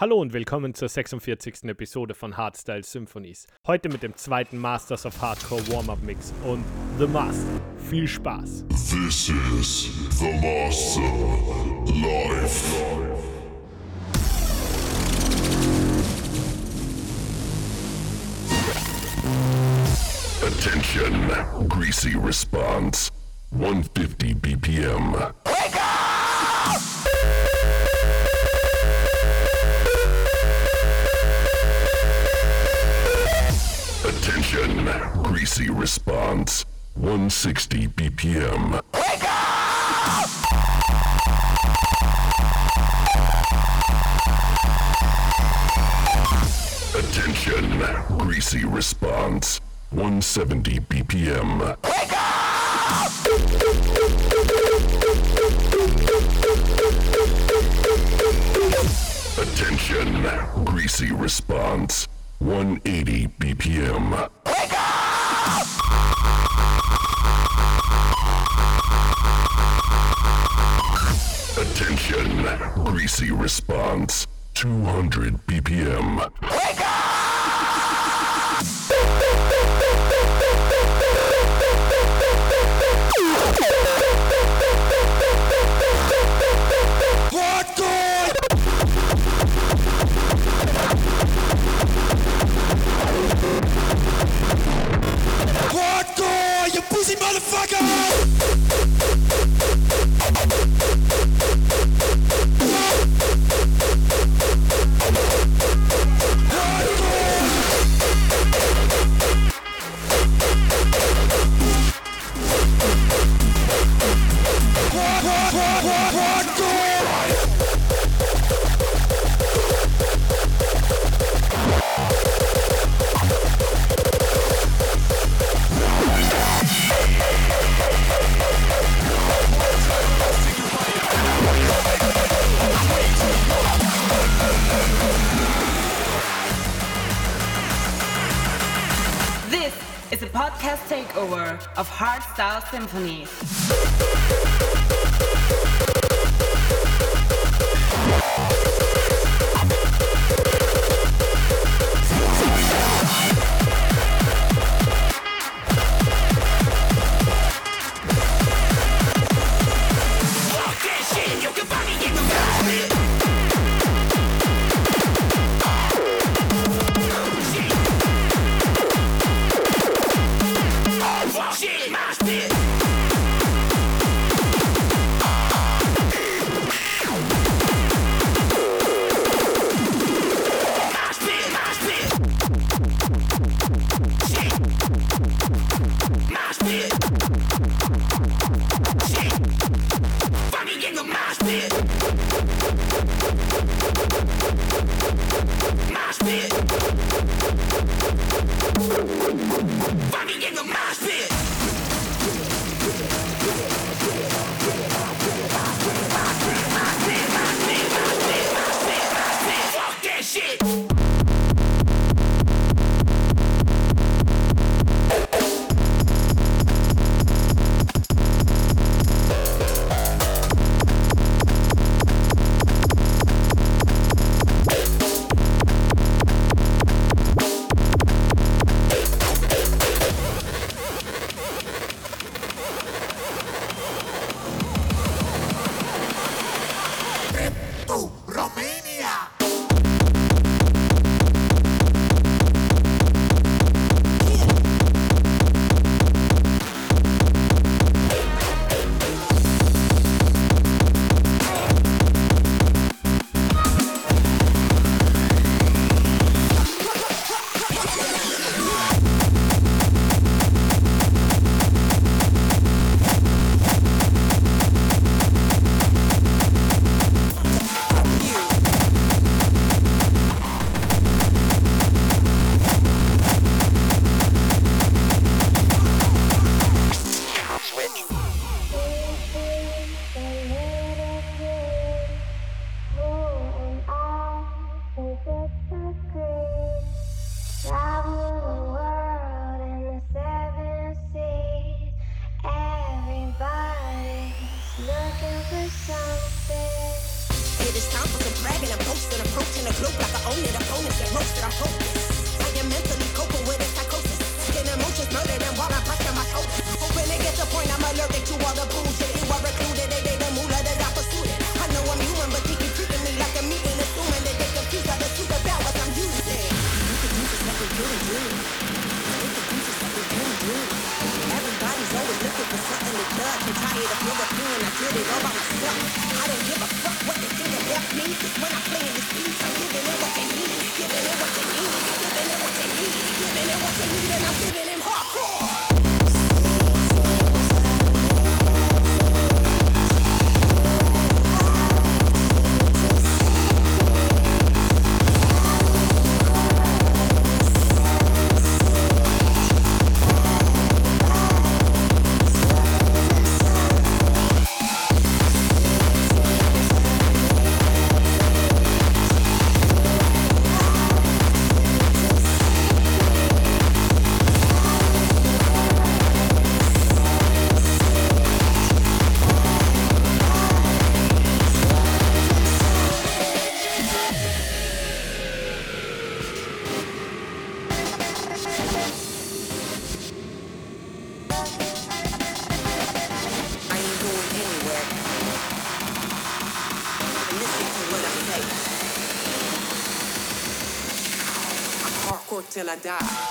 Hallo und willkommen zur 46. Episode von Hardstyle Symphonies. Heute mit dem zweiten Masters of Hardcore Warm-Up Mix und The Master. Viel Spaß! This is The Master Live. Attention, greasy response. 150 BPM. Attention, greasy response. 160 BPM. Attention, greasy response. 170 BPM. Attention, greasy response. 180 BPM. Attention, greasy response. 200 BPM. Podcast takeover of Hardstyle Symphonies. Fucking in the mosh pit. Hardcore! Die.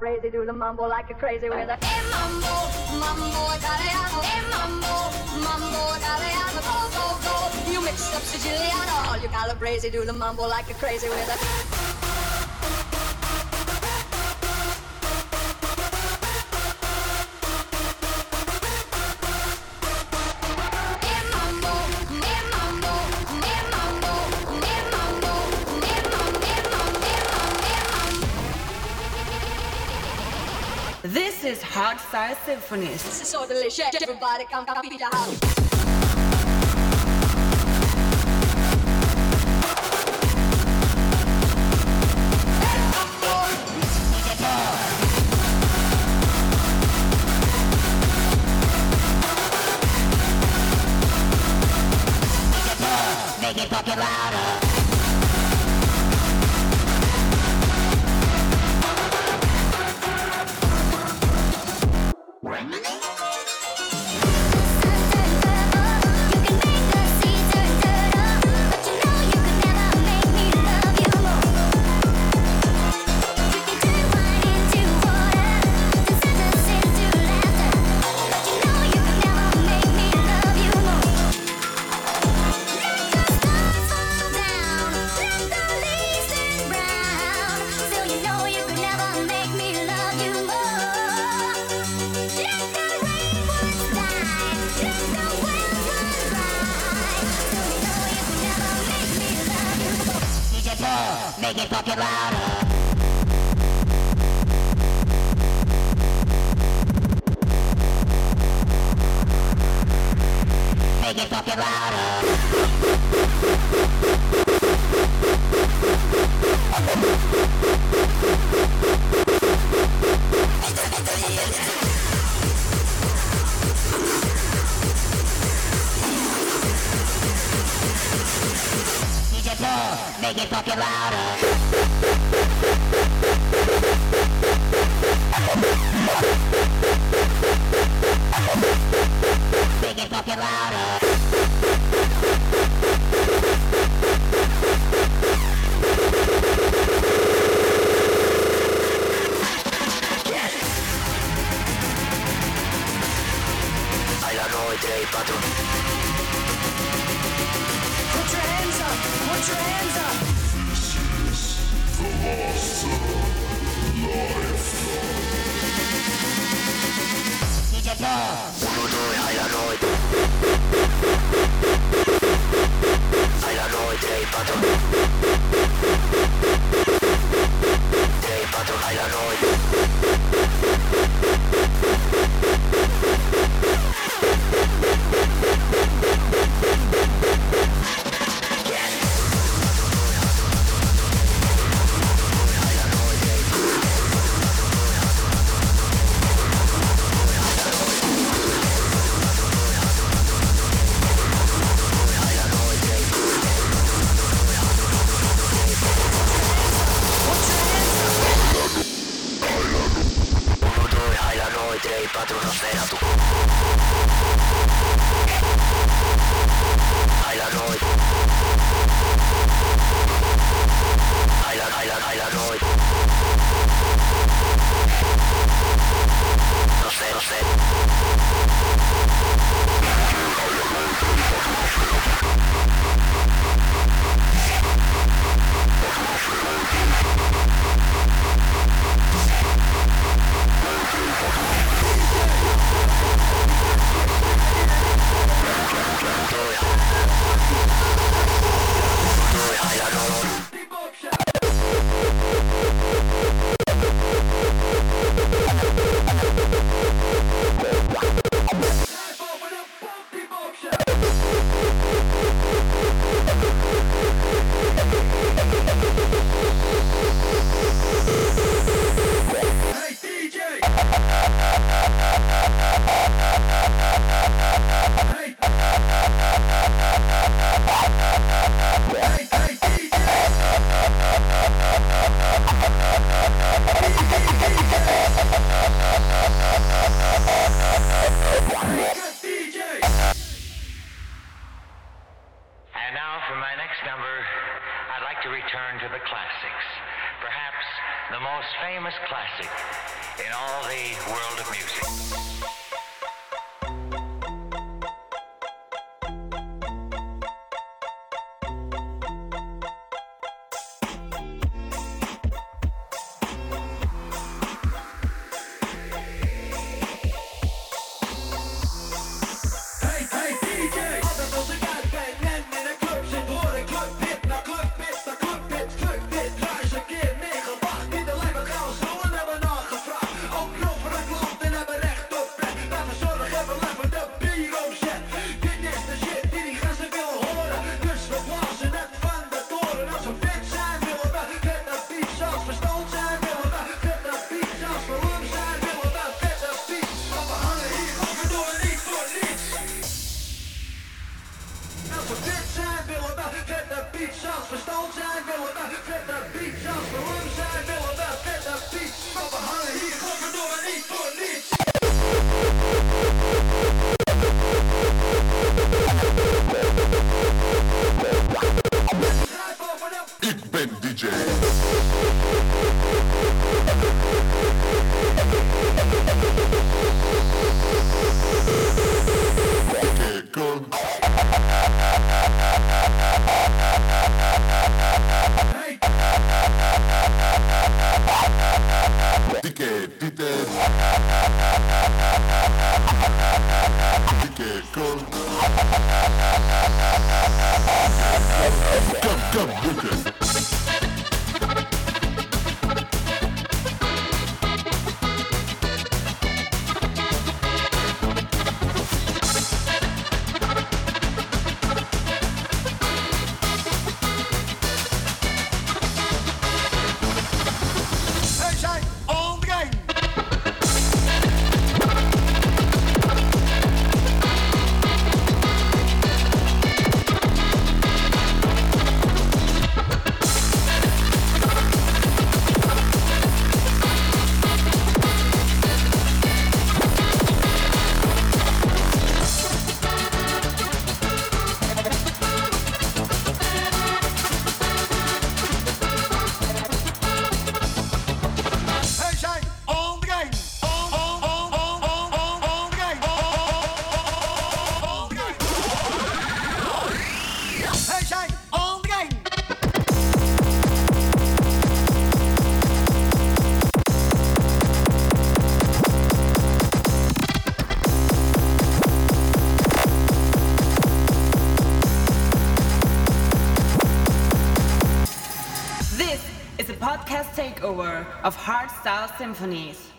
Calabrese, do the mumbo like a crazy with a hey mambo, mambo italiano, hey mambo, mambo italiano, go go go. You mix up Siciliano, you calabrese, do the mumbo like a crazy with a. Is Hardstyle Symphonies. This is so delicious. Everybody come, come, beat the house. Make it fucking louder. fucking louder. Make it fucking louder. all the world. Of hardstyle symphonies.